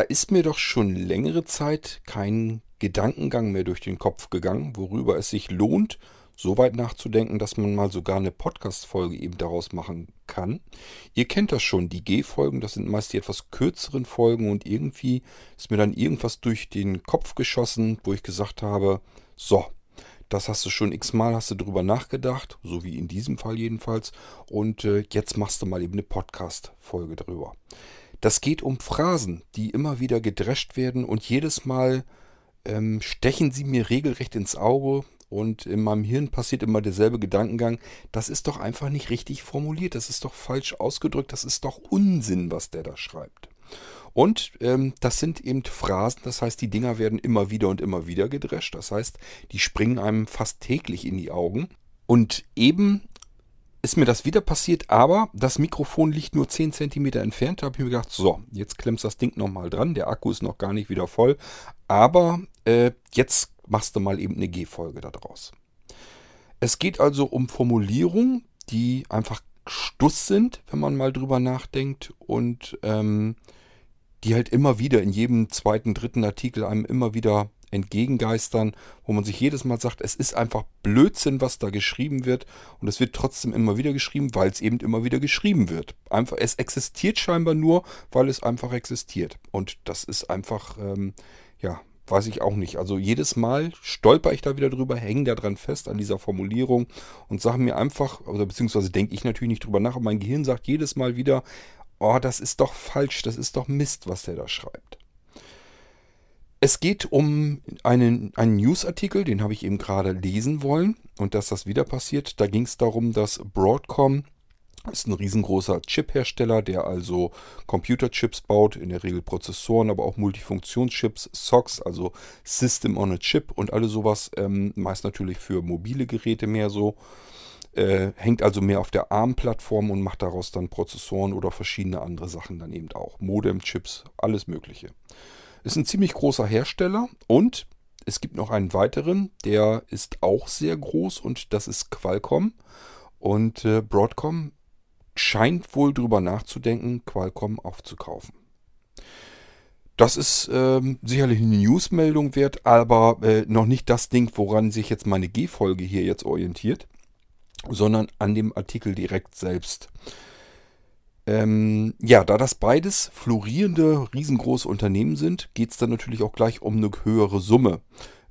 Da ist mir doch schon längere Zeit kein Gedankengang mehr durch den Kopf gegangen, worüber es sich lohnt, so weit nachzudenken, dass man mal sogar eine Podcast-Folge eben daraus machen kann. Ihr kennt das schon, die G-Folgen, das sind meist die etwas kürzeren Folgen und irgendwie ist mir dann irgendwas durch den Kopf geschossen, wo ich gesagt habe, so, das hast du schon x-mal, hast du drüber nachgedacht, so wie in diesem Fall jedenfalls, und äh, jetzt machst du mal eben eine Podcast-Folge darüber. Das geht um Phrasen, die immer wieder gedrescht werden und jedes Mal ähm, stechen sie mir regelrecht ins Auge und in meinem Hirn passiert immer derselbe Gedankengang. Das ist doch einfach nicht richtig formuliert, das ist doch falsch ausgedrückt, das ist doch Unsinn, was der da schreibt. Und ähm, das sind eben Phrasen, das heißt, die Dinger werden immer wieder und immer wieder gedrescht. Das heißt, die springen einem fast täglich in die Augen. Und eben ist mir das wieder passiert, aber das Mikrofon liegt nur 10 cm entfernt. Da habe ich mir gedacht, so, jetzt klemmst das Ding nochmal dran. Der Akku ist noch gar nicht wieder voll. Aber äh, jetzt machst du mal eben eine G-Folge daraus. Es geht also um Formulierungen, die einfach Stuss sind, wenn man mal drüber nachdenkt und ähm, die halt immer wieder in jedem zweiten, dritten Artikel einem immer wieder entgegengeistern, wo man sich jedes Mal sagt, es ist einfach Blödsinn, was da geschrieben wird und es wird trotzdem immer wieder geschrieben, weil es eben immer wieder geschrieben wird. Einfach, es existiert scheinbar nur, weil es einfach existiert und das ist einfach, ähm, ja, weiß ich auch nicht. Also jedes Mal stolper ich da wieder drüber, hänge da dran fest an dieser Formulierung und sage mir einfach, oder beziehungsweise denke ich natürlich nicht drüber nach, aber mein Gehirn sagt jedes Mal wieder, oh, das ist doch falsch, das ist doch Mist, was der da schreibt. Es geht um einen, einen Newsartikel, den habe ich eben gerade lesen wollen und dass das wieder passiert. Da ging es darum, dass Broadcom ist ein riesengroßer Chip-Hersteller, der also Computerchips baut, in der Regel Prozessoren, aber auch Multifunktionschips, SOCs, also System on a Chip und alles sowas, ähm, meist natürlich für mobile Geräte mehr so. Äh, hängt also mehr auf der ARM-Plattform und macht daraus dann Prozessoren oder verschiedene andere Sachen dann eben auch. Modem-Chips, alles Mögliche. Ist ein ziemlich großer Hersteller und es gibt noch einen weiteren, der ist auch sehr groß und das ist Qualcomm. Und äh, Broadcom scheint wohl drüber nachzudenken, Qualcomm aufzukaufen. Das ist ähm, sicherlich eine Newsmeldung wert, aber äh, noch nicht das Ding, woran sich jetzt meine G-Folge hier jetzt orientiert, sondern an dem Artikel direkt selbst. Ähm, ja, da das beides florierende, riesengroße Unternehmen sind, geht es dann natürlich auch gleich um eine höhere Summe.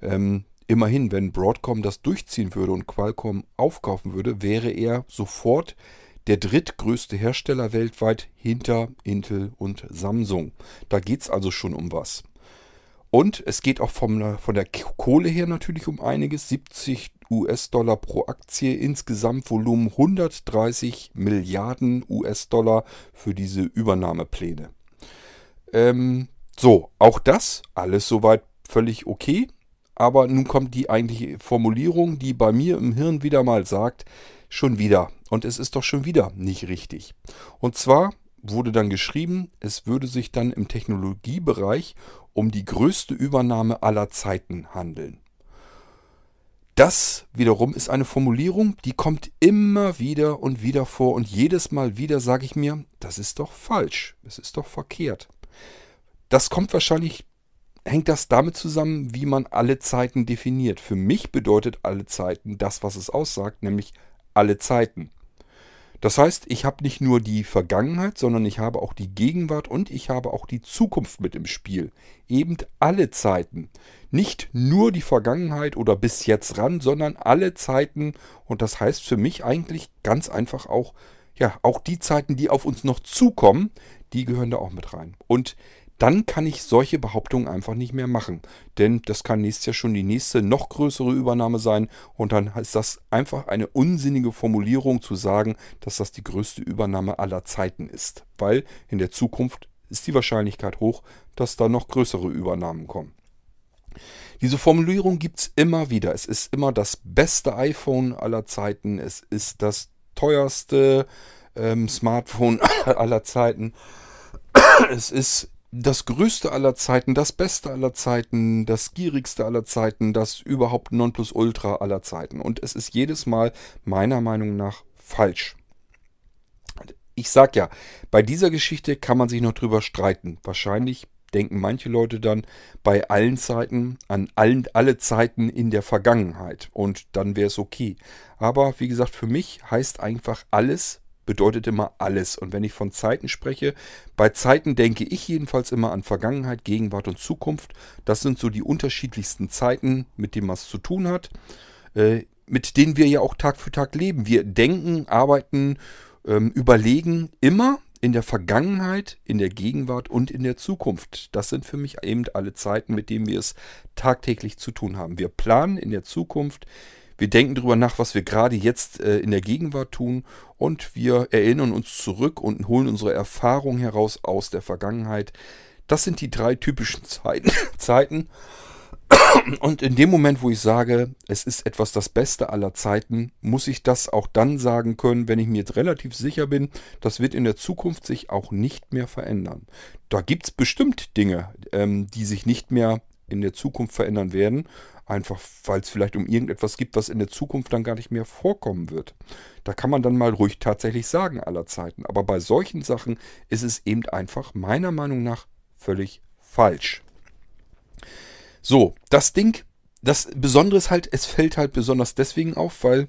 Ähm, immerhin, wenn Broadcom das durchziehen würde und Qualcomm aufkaufen würde, wäre er sofort der drittgrößte Hersteller weltweit hinter Intel und Samsung. Da geht es also schon um was. Und es geht auch vom, von der Kohle her natürlich um einiges. 70 US-Dollar pro Aktie, insgesamt Volumen 130 Milliarden US-Dollar für diese Übernahmepläne. Ähm, so, auch das, alles soweit völlig okay. Aber nun kommt die eigentliche Formulierung, die bei mir im Hirn wieder mal sagt, schon wieder. Und es ist doch schon wieder nicht richtig. Und zwar wurde dann geschrieben, es würde sich dann im Technologiebereich um die größte Übernahme aller Zeiten handeln. Das wiederum ist eine Formulierung, die kommt immer wieder und wieder vor und jedes Mal wieder sage ich mir, das ist doch falsch, es ist doch verkehrt. Das kommt wahrscheinlich, hängt das damit zusammen, wie man alle Zeiten definiert. Für mich bedeutet alle Zeiten das, was es aussagt, nämlich alle Zeiten. Das heißt, ich habe nicht nur die Vergangenheit, sondern ich habe auch die Gegenwart und ich habe auch die Zukunft mit im Spiel. Eben alle Zeiten. Nicht nur die Vergangenheit oder bis jetzt ran, sondern alle Zeiten. Und das heißt für mich eigentlich ganz einfach auch, ja, auch die Zeiten, die auf uns noch zukommen, die gehören da auch mit rein. Und dann kann ich solche Behauptungen einfach nicht mehr machen. Denn das kann nächstes Jahr schon die nächste, noch größere Übernahme sein. Und dann ist das einfach eine unsinnige Formulierung zu sagen, dass das die größte Übernahme aller Zeiten ist. Weil in der Zukunft ist die Wahrscheinlichkeit hoch, dass da noch größere Übernahmen kommen. Diese Formulierung gibt es immer wieder. Es ist immer das beste iPhone aller Zeiten. Es ist das teuerste ähm, Smartphone aller Zeiten. Es ist das Größte aller Zeiten, das Beste aller Zeiten, das Gierigste aller Zeiten, das überhaupt Nonplusultra aller Zeiten. Und es ist jedes Mal meiner Meinung nach falsch. Ich sag ja, bei dieser Geschichte kann man sich noch drüber streiten. Wahrscheinlich denken manche Leute dann bei allen Zeiten an allen, alle Zeiten in der Vergangenheit und dann wäre es okay. Aber wie gesagt, für mich heißt einfach alles bedeutet immer alles. Und wenn ich von Zeiten spreche, bei Zeiten denke ich jedenfalls immer an Vergangenheit, Gegenwart und Zukunft. Das sind so die unterschiedlichsten Zeiten, mit denen man es zu tun hat, äh, mit denen wir ja auch Tag für Tag leben. Wir denken, arbeiten, ähm, überlegen immer in der Vergangenheit, in der Gegenwart und in der Zukunft. Das sind für mich eben alle Zeiten, mit denen wir es tagtäglich zu tun haben. Wir planen in der Zukunft, wir denken darüber nach, was wir gerade jetzt äh, in der Gegenwart tun und wir erinnern uns zurück und holen unsere Erfahrungen heraus aus der Vergangenheit. Das sind die drei typischen Zeiten. Zeiten. Und in dem Moment, wo ich sage, es ist etwas das Beste aller Zeiten, muss ich das auch dann sagen können, wenn ich mir jetzt relativ sicher bin, das wird in der Zukunft sich auch nicht mehr verändern. Da gibt es bestimmt Dinge, ähm, die sich nicht mehr in der Zukunft verändern werden. Einfach weil es vielleicht um irgendetwas gibt, was in der Zukunft dann gar nicht mehr vorkommen wird. Da kann man dann mal ruhig tatsächlich sagen aller Zeiten. Aber bei solchen Sachen ist es eben einfach meiner Meinung nach völlig falsch. So, das Ding, das Besondere ist halt, es fällt halt besonders deswegen auf, weil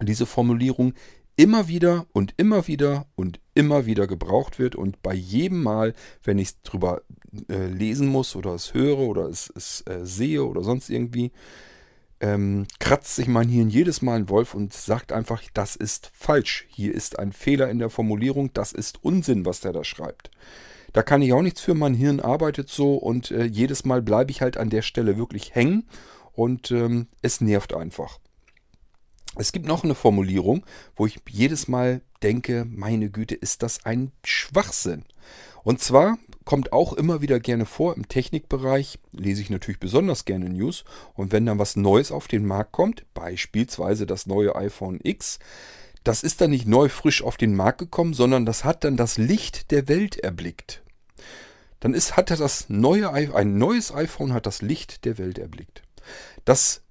diese Formulierung immer wieder und immer wieder und immer wieder gebraucht wird und bei jedem Mal, wenn ich drüber äh, lesen muss oder es höre oder es, es äh, sehe oder sonst irgendwie, ähm, kratzt sich mein Hirn jedes Mal ein Wolf und sagt einfach, das ist falsch. Hier ist ein Fehler in der Formulierung, das ist Unsinn, was der da schreibt. Da kann ich auch nichts für, mein Hirn arbeitet so und äh, jedes Mal bleibe ich halt an der Stelle wirklich hängen und ähm, es nervt einfach. Es gibt noch eine Formulierung, wo ich jedes Mal denke, meine Güte, ist das ein Schwachsinn. Und zwar kommt auch immer wieder gerne vor im Technikbereich, lese ich natürlich besonders gerne News. Und wenn dann was Neues auf den Markt kommt, beispielsweise das neue iPhone X, das ist dann nicht neu frisch auf den Markt gekommen, sondern das hat dann das Licht der Welt erblickt. Dann ist, hat das neue, ein neues iPhone hat das Licht der Welt erblickt. Das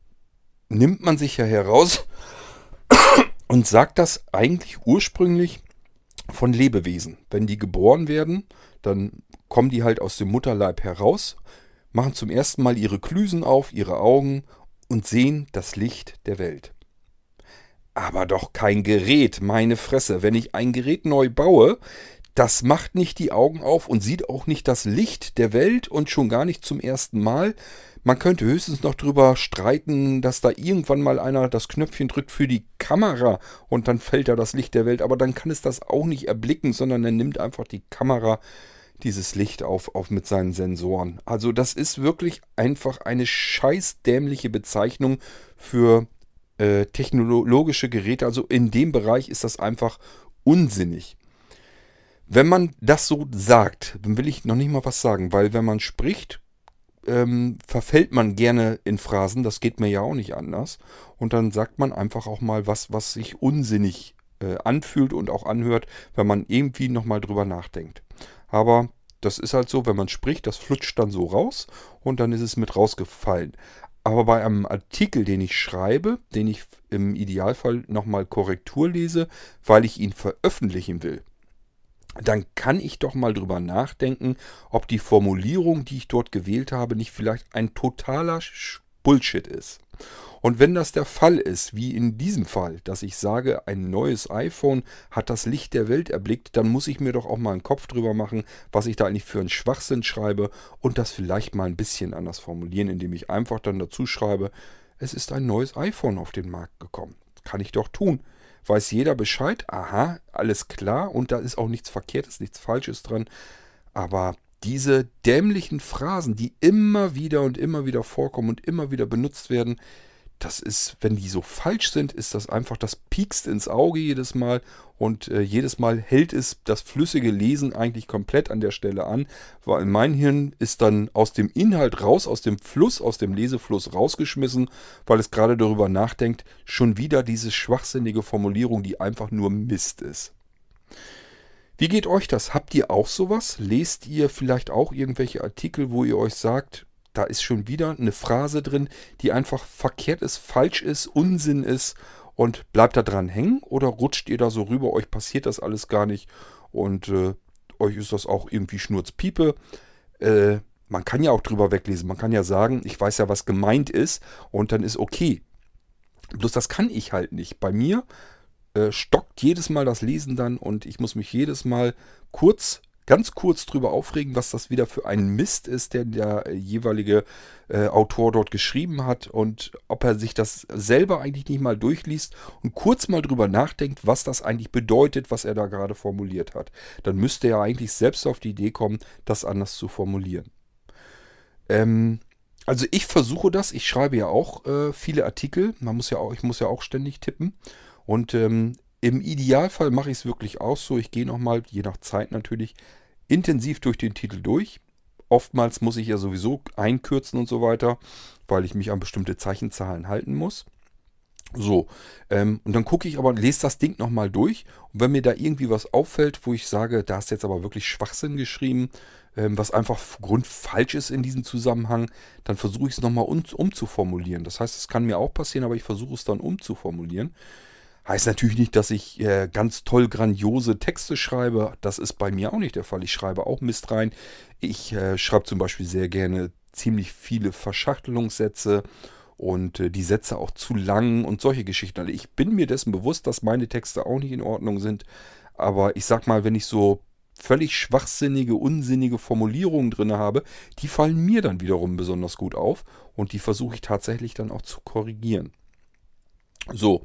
nimmt man sich ja heraus und sagt das eigentlich ursprünglich von Lebewesen. Wenn die geboren werden, dann kommen die halt aus dem Mutterleib heraus, machen zum ersten Mal ihre Klüsen auf, ihre Augen und sehen das Licht der Welt. Aber doch kein Gerät, meine Fresse. Wenn ich ein Gerät neu baue, das macht nicht die Augen auf und sieht auch nicht das Licht der Welt und schon gar nicht zum ersten Mal, man könnte höchstens noch drüber streiten, dass da irgendwann mal einer das Knöpfchen drückt für die Kamera und dann fällt da das Licht der Welt. Aber dann kann es das auch nicht erblicken, sondern er nimmt einfach die Kamera dieses Licht auf, auf mit seinen Sensoren. Also das ist wirklich einfach eine scheißdämliche Bezeichnung für äh, technologische Geräte. Also in dem Bereich ist das einfach unsinnig. Wenn man das so sagt, dann will ich noch nicht mal was sagen, weil wenn man spricht, ähm, verfällt man gerne in Phrasen, das geht mir ja auch nicht anders. Und dann sagt man einfach auch mal was, was sich unsinnig äh, anfühlt und auch anhört, wenn man irgendwie nochmal drüber nachdenkt. Aber das ist halt so, wenn man spricht, das flutscht dann so raus und dann ist es mit rausgefallen. Aber bei einem Artikel, den ich schreibe, den ich im Idealfall nochmal Korrektur lese, weil ich ihn veröffentlichen will, dann kann ich doch mal drüber nachdenken, ob die Formulierung, die ich dort gewählt habe, nicht vielleicht ein totaler Bullshit ist. Und wenn das der Fall ist, wie in diesem Fall, dass ich sage, ein neues iPhone hat das Licht der Welt erblickt, dann muss ich mir doch auch mal einen Kopf drüber machen, was ich da eigentlich für einen Schwachsinn schreibe und das vielleicht mal ein bisschen anders formulieren, indem ich einfach dann dazu schreibe, es ist ein neues iPhone auf den Markt gekommen. kann ich doch tun weiß jeder Bescheid. Aha, alles klar. Und da ist auch nichts Verkehrtes, nichts Falsches dran. Aber diese dämlichen Phrasen, die immer wieder und immer wieder vorkommen und immer wieder benutzt werden, das ist, wenn die so falsch sind, ist das einfach, das piekst ins Auge jedes Mal und äh, jedes Mal hält es das flüssige Lesen eigentlich komplett an der Stelle an, weil mein Hirn ist dann aus dem Inhalt raus, aus dem Fluss, aus dem Lesefluss rausgeschmissen, weil es gerade darüber nachdenkt, schon wieder diese schwachsinnige Formulierung, die einfach nur Mist ist. Wie geht euch das? Habt ihr auch sowas? Lest ihr vielleicht auch irgendwelche Artikel, wo ihr euch sagt, da ist schon wieder eine Phrase drin, die einfach verkehrt ist, falsch ist, Unsinn ist und bleibt da dran hängen oder rutscht ihr da so rüber, euch passiert das alles gar nicht und äh, euch ist das auch irgendwie Schnurzpiepe. äh, man kann ja auch drüber weglesen. Man kann ja sagen, ich weiß ja, was gemeint ist und dann ist okay. Bloß das kann ich halt nicht. Bei mir äh, stockt jedes Mal das Lesen dann und ich muss mich jedes Mal kurz, ganz kurz drüber aufregen, was das wieder für ein Mist ist, der der jeweilige äh, Autor dort geschrieben hat und ob er sich das selber eigentlich nicht mal durchliest und kurz mal drüber nachdenkt, was das eigentlich bedeutet, was er da gerade formuliert hat. Dann müsste er eigentlich selbst auf die Idee kommen, das anders zu formulieren. Ähm, also ich versuche das. Ich schreibe ja auch äh, viele Artikel. Man muss ja auch, ich muss ja auch ständig tippen. Und ähm, im Idealfall mache ich es wirklich auch so. Ich gehe nochmal, je nach Zeit natürlich, intensiv durch den Titel durch. Oftmals muss ich ja sowieso einkürzen und so weiter, weil ich mich an bestimmte Zeichenzahlen halten muss. So, ähm, und dann gucke ich aber, lese das Ding nochmal durch. Und wenn mir da irgendwie was auffällt, wo ich sage, da ist jetzt aber wirklich Schwachsinn geschrieben, ähm, was einfach grundfalsch ist in diesem Zusammenhang, dann versuche ich es nochmal um, umzuformulieren. Das heißt, es kann mir auch passieren, aber ich versuche es dann umzuformulieren. Heißt natürlich nicht, dass ich äh, ganz toll grandiose Texte schreibe. Das ist bei mir auch nicht der Fall. Ich schreibe auch Mist rein. Ich äh, schreibe zum Beispiel sehr gerne ziemlich viele Verschachtelungssätze und äh, die Sätze auch zu lang und solche Geschichten. Also ich bin mir dessen bewusst, dass meine Texte auch nicht in Ordnung sind. Aber ich sag mal, wenn ich so völlig schwachsinnige, unsinnige Formulierungen drin habe, die fallen mir dann wiederum besonders gut auf und die versuche ich tatsächlich dann auch zu korrigieren. So,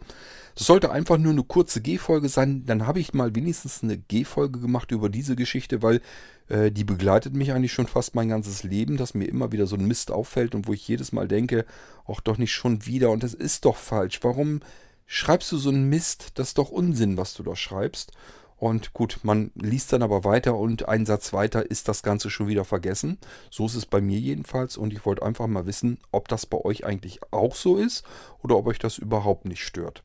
das sollte einfach nur eine kurze G-Folge sein. Dann habe ich mal wenigstens eine G-Folge gemacht über diese Geschichte, weil äh, die begleitet mich eigentlich schon fast mein ganzes Leben, dass mir immer wieder so ein Mist auffällt und wo ich jedes Mal denke, auch doch nicht schon wieder und das ist doch falsch. Warum schreibst du so einen Mist? Das ist doch Unsinn, was du da schreibst. Und gut, man liest dann aber weiter und ein Satz weiter ist das Ganze schon wieder vergessen. So ist es bei mir jedenfalls und ich wollte einfach mal wissen, ob das bei euch eigentlich auch so ist oder ob euch das überhaupt nicht stört.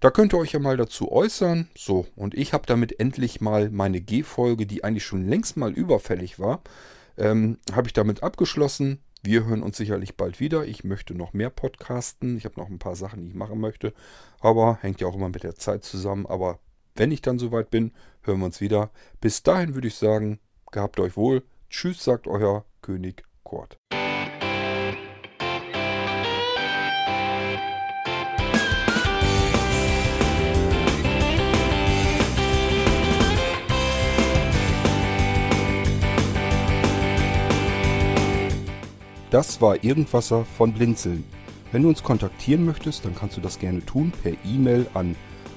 Da könnt ihr euch ja mal dazu äußern. So, und ich habe damit endlich mal meine G-Folge, die eigentlich schon längst mal überfällig war, ähm, habe ich damit abgeschlossen. Wir hören uns sicherlich bald wieder. Ich möchte noch mehr podcasten. Ich habe noch ein paar Sachen, die ich machen möchte. Aber hängt ja auch immer mit der Zeit zusammen. Aber wenn ich dann soweit bin, hören wir uns wieder. Bis dahin würde ich sagen, gehabt euch wohl. Tschüss, sagt euer König Kurt. Das war Irgendwasser von Blinzeln. Wenn du uns kontaktieren möchtest, dann kannst du das gerne tun per E-Mail an